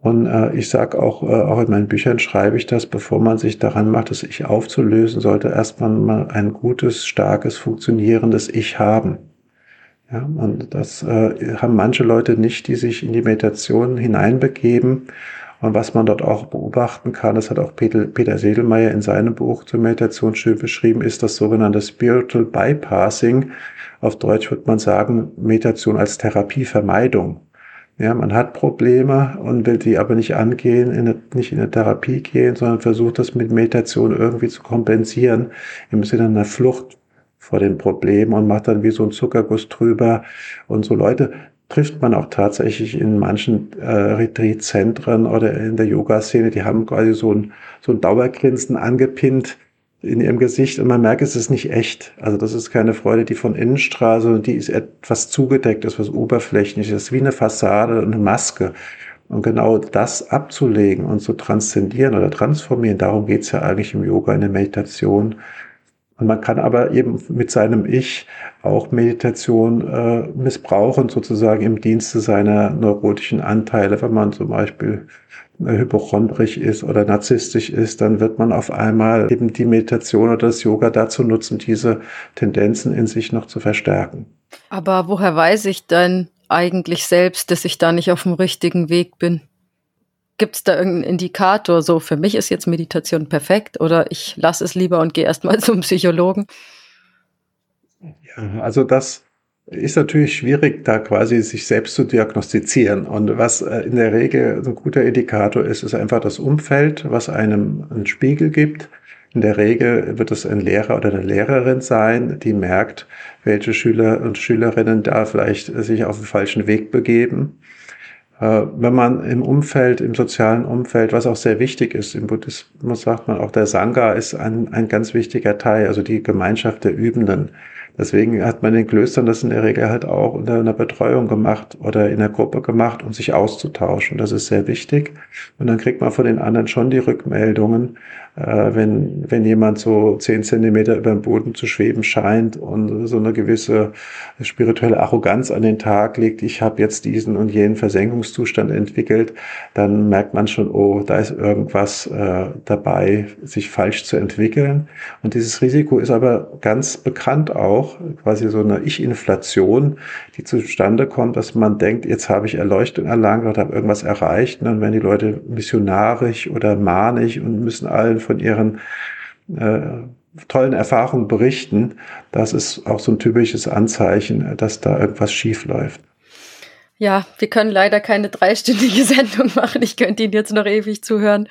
Und äh, ich sage auch, äh, auch in meinen Büchern schreibe ich das, bevor man sich daran macht, das Ich aufzulösen, sollte erstmal mal ein gutes, starkes, funktionierendes Ich haben. Ja, und das äh, haben manche Leute nicht, die sich in die Meditation hineinbegeben. Und was man dort auch beobachten kann, das hat auch Peter, Peter Sedelmeier in seinem Buch zur Meditation schön beschrieben, ist das sogenannte Spiritual Bypassing. Auf Deutsch würde man sagen, Meditation als Therapievermeidung. Ja, man hat Probleme und will die aber nicht angehen, in nicht in eine Therapie gehen, sondern versucht das mit Meditation irgendwie zu kompensieren, im Sinne einer Flucht vor den Problemen und macht dann wie so ein Zuckerguss drüber. Und so Leute trifft man auch tatsächlich in manchen äh, Retreat-Zentren oder in der Yoga-Szene. Die haben quasi so ein, so ein Dauergrinsen angepinnt in ihrem Gesicht und man merkt, es ist nicht echt. Also das ist keine Freude, die von innen strahlt, sondern die ist etwas zugedeckt, etwas oberflächliches, wie eine Fassade und eine Maske. Und genau das abzulegen und zu transzendieren oder transformieren, darum geht's ja eigentlich im Yoga, in der Meditation. Und man kann aber eben mit seinem Ich auch Meditation äh, missbrauchen, sozusagen im Dienste seiner neurotischen Anteile. Wenn man zum Beispiel äh, hypochondrisch ist oder narzisstisch ist, dann wird man auf einmal eben die Meditation oder das Yoga dazu nutzen, diese Tendenzen in sich noch zu verstärken. Aber woher weiß ich denn eigentlich selbst, dass ich da nicht auf dem richtigen Weg bin? Gibt es da irgendeinen Indikator, so für mich ist jetzt Meditation perfekt oder ich lasse es lieber und gehe erstmal zum Psychologen? Ja, also das ist natürlich schwierig, da quasi sich selbst zu diagnostizieren. Und was äh, in der Regel ein guter Indikator ist, ist einfach das Umfeld, was einem einen Spiegel gibt. In der Regel wird es ein Lehrer oder eine Lehrerin sein, die merkt, welche Schüler und Schülerinnen da vielleicht sich auf den falschen Weg begeben. Äh, wenn man im Umfeld, im sozialen Umfeld, was auch sehr wichtig ist, im Buddhismus sagt man auch, der Sangha ist ein, ein ganz wichtiger Teil, also die Gemeinschaft der Übenden. Deswegen hat man in den Klöstern das in der Regel halt auch unter einer Betreuung gemacht oder in der Gruppe gemacht, um sich auszutauschen. Das ist sehr wichtig. Und dann kriegt man von den anderen schon die Rückmeldungen, äh, wenn, wenn jemand so zehn Zentimeter über dem Boden zu schweben scheint und so eine gewisse spirituelle Arroganz an den Tag legt, ich habe jetzt diesen und jenen Versenkungszustand entwickelt, dann merkt man schon, oh, da ist irgendwas äh, dabei, sich falsch zu entwickeln. Und dieses Risiko ist aber ganz bekannt auch, quasi so eine Ich-Inflation, die zustande kommt, dass man denkt, jetzt habe ich Erleuchtung erlangt oder habe irgendwas erreicht. Und dann werden die Leute missionarisch oder mahnisch und müssen allen von ihren äh, tollen Erfahrungen berichten, das ist auch so ein typisches Anzeichen, dass da irgendwas schief läuft. Ja, wir können leider keine dreistündige Sendung machen. Ich könnte Ihnen jetzt noch ewig zuhören.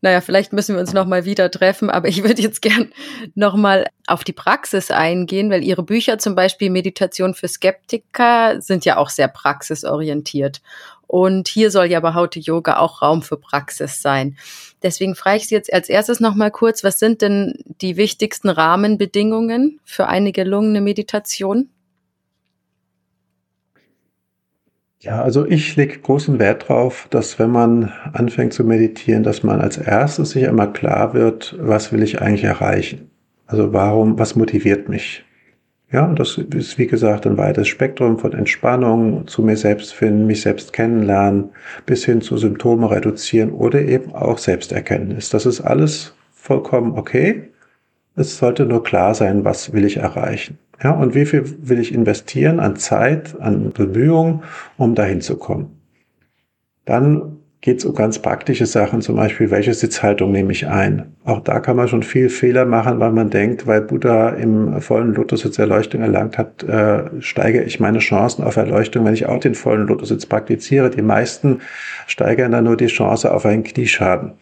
Naja, vielleicht müssen wir uns noch mal wieder treffen, aber ich würde jetzt gern noch mal auf die Praxis eingehen, weil Ihre Bücher zum Beispiel Meditation für Skeptiker sind ja auch sehr praxisorientiert. Und hier soll ja bei to Yoga auch Raum für Praxis sein. Deswegen frage ich Sie jetzt als erstes noch mal kurz, was sind denn die wichtigsten Rahmenbedingungen für eine gelungene Meditation? Ja, also ich lege großen Wert darauf, dass wenn man anfängt zu meditieren, dass man als erstes sich einmal klar wird, was will ich eigentlich erreichen? Also warum, was motiviert mich? Ja, das ist wie gesagt ein weites Spektrum von Entspannung, zu mir selbst finden, mich selbst kennenlernen, bis hin zu Symptome reduzieren oder eben auch Selbsterkenntnis. Das ist alles vollkommen okay. Es sollte nur klar sein, was will ich erreichen. Ja, und wie viel will ich investieren an Zeit, an Bemühungen, um dahin zu kommen. Dann geht es um ganz praktische Sachen, zum Beispiel, welche Sitzhaltung nehme ich ein. Auch da kann man schon viel Fehler machen, weil man denkt, weil Buddha im vollen Lotussitz Erleuchtung erlangt hat, äh, steigere ich meine Chancen auf Erleuchtung, wenn ich auch den vollen Lotussitz praktiziere. Die meisten steigern dann nur die Chance auf einen Knieschaden.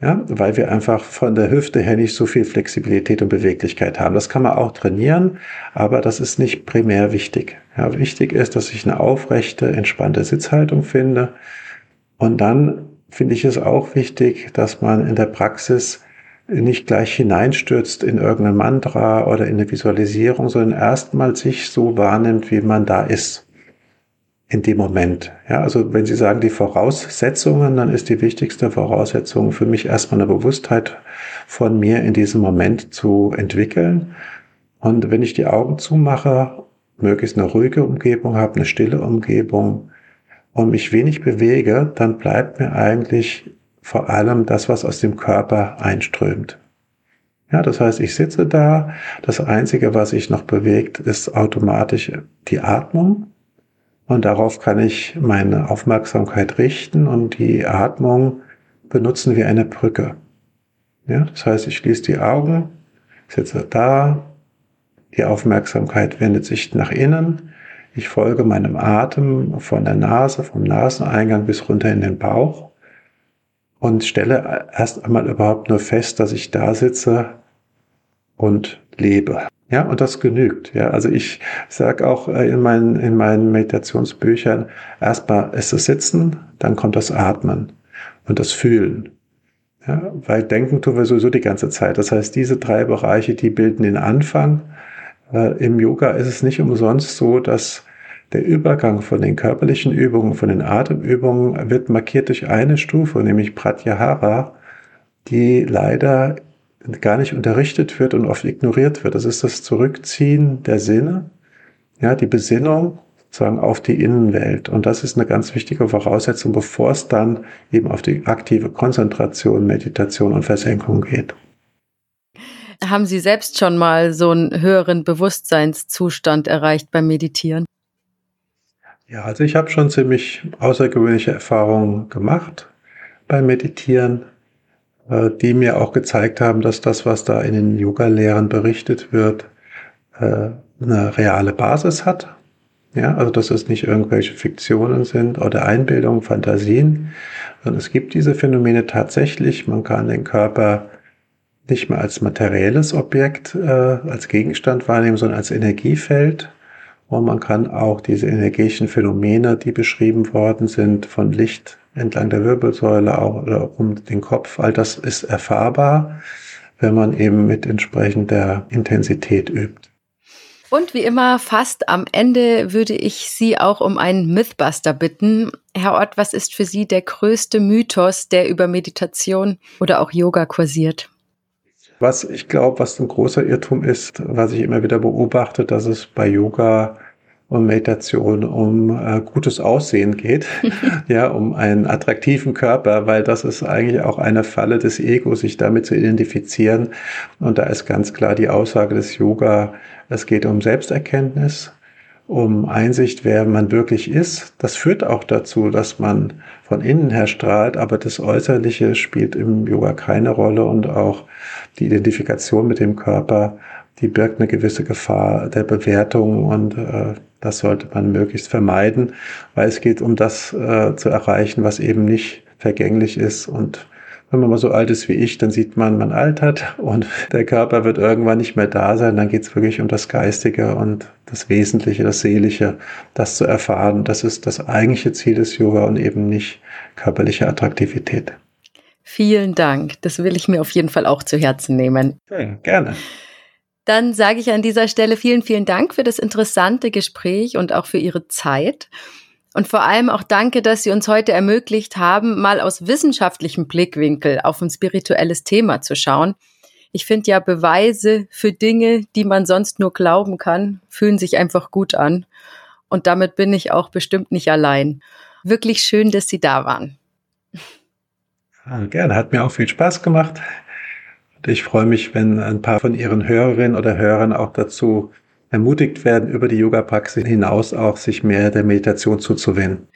Ja, weil wir einfach von der Hüfte her nicht so viel Flexibilität und Beweglichkeit haben. Das kann man auch trainieren, aber das ist nicht primär wichtig. Ja, wichtig ist, dass ich eine aufrechte, entspannte Sitzhaltung finde und dann finde ich es auch wichtig, dass man in der Praxis nicht gleich hineinstürzt in irgendein Mantra oder in eine Visualisierung, sondern erstmal sich so wahrnimmt, wie man da ist in dem Moment. Ja, also wenn Sie sagen die Voraussetzungen, dann ist die wichtigste Voraussetzung für mich erstmal eine Bewusstheit von mir in diesem Moment zu entwickeln. Und wenn ich die Augen zumache, möglichst eine ruhige Umgebung habe, eine stille Umgebung, und mich wenig bewege, dann bleibt mir eigentlich vor allem das, was aus dem Körper einströmt. Ja, das heißt, ich sitze da, das Einzige, was sich noch bewegt, ist automatisch die Atmung. Und darauf kann ich meine Aufmerksamkeit richten und die Atmung benutzen wie eine Brücke. Ja, das heißt, ich schließe die Augen, sitze da, die Aufmerksamkeit wendet sich nach innen ich folge meinem Atem von der Nase, vom Naseneingang bis runter in den Bauch und stelle erst einmal überhaupt nur fest, dass ich da sitze und lebe. Ja, und das genügt. Ja, also ich sage auch äh, in meinen, in meinen Meditationsbüchern, erstmal ist das Sitzen, dann kommt das Atmen und das Fühlen. Ja, weil denken tun wir sowieso die ganze Zeit. Das heißt, diese drei Bereiche, die bilden den Anfang äh, Im Yoga ist es nicht umsonst so, dass der Übergang von den körperlichen Übungen, von den Atemübungen wird markiert durch eine Stufe, nämlich Pratyahara, die leider gar nicht unterrichtet wird und oft ignoriert wird. Das ist das Zurückziehen der Sinne, ja, die Besinnung sozusagen auf die Innenwelt. Und das ist eine ganz wichtige Voraussetzung, bevor es dann eben auf die aktive Konzentration, Meditation und Versenkung geht. Haben Sie selbst schon mal so einen höheren Bewusstseinszustand erreicht beim Meditieren? Ja, also ich habe schon ziemlich außergewöhnliche Erfahrungen gemacht beim Meditieren, äh, die mir auch gezeigt haben, dass das, was da in den Yoga-Lehren berichtet wird, äh, eine reale Basis hat. Ja, also dass es nicht irgendwelche Fiktionen sind oder Einbildungen, Fantasien, sondern es gibt diese Phänomene tatsächlich. Man kann den Körper nicht mehr als materielles Objekt, äh, als Gegenstand wahrnehmen, sondern als Energiefeld. Und man kann auch diese energetischen Phänomene, die beschrieben worden sind, von Licht entlang der Wirbelsäule auch, oder um den Kopf, all das ist erfahrbar, wenn man eben mit entsprechender Intensität übt. Und wie immer, fast am Ende würde ich Sie auch um einen Mythbuster bitten. Herr Ott, was ist für Sie der größte Mythos, der über Meditation oder auch Yoga kursiert? Was ich glaube, was ein großer Irrtum ist, was ich immer wieder beobachte, dass es bei Yoga und Meditation um äh, gutes Aussehen geht, ja, um einen attraktiven Körper, weil das ist eigentlich auch eine Falle des Egos, sich damit zu identifizieren. Und da ist ganz klar die Aussage des Yoga, es geht um Selbsterkenntnis, um Einsicht, wer man wirklich ist. Das führt auch dazu, dass man von innen her strahlt, aber das Äußerliche spielt im Yoga keine Rolle und auch die Identifikation mit dem Körper, die birgt eine gewisse Gefahr der Bewertung und äh, das sollte man möglichst vermeiden, weil es geht um das äh, zu erreichen, was eben nicht vergänglich ist und wenn man mal so alt ist wie ich, dann sieht man, man altert und der Körper wird irgendwann nicht mehr da sein. Dann geht es wirklich um das Geistige und das Wesentliche, das Seelische, das zu erfahren. Das ist das eigentliche Ziel des Yoga und eben nicht körperliche Attraktivität. Vielen Dank. Das will ich mir auf jeden Fall auch zu Herzen nehmen. Okay, gerne. Dann sage ich an dieser Stelle vielen, vielen Dank für das interessante Gespräch und auch für Ihre Zeit. Und vor allem auch danke, dass Sie uns heute ermöglicht haben, mal aus wissenschaftlichem Blickwinkel auf ein spirituelles Thema zu schauen. Ich finde ja Beweise für Dinge, die man sonst nur glauben kann, fühlen sich einfach gut an. Und damit bin ich auch bestimmt nicht allein. Wirklich schön, dass Sie da waren. Ja, gerne, hat mir auch viel Spaß gemacht. Ich freue mich, wenn ein paar von Ihren Hörerinnen oder Hörern auch dazu ermutigt werden, über die Yoga-Praxis hinaus auch sich mehr der Meditation zuzuwenden.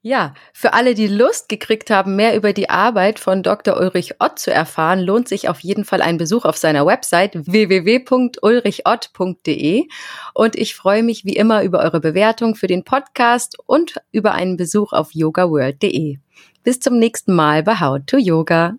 Ja, für alle, die Lust gekriegt haben, mehr über die Arbeit von Dr. Ulrich Ott zu erfahren, lohnt sich auf jeden Fall ein Besuch auf seiner Website www.ulrichott.de. Und ich freue mich wie immer über eure Bewertung für den Podcast und über einen Besuch auf yogaworld.de. Bis zum nächsten Mal bei How to Yoga.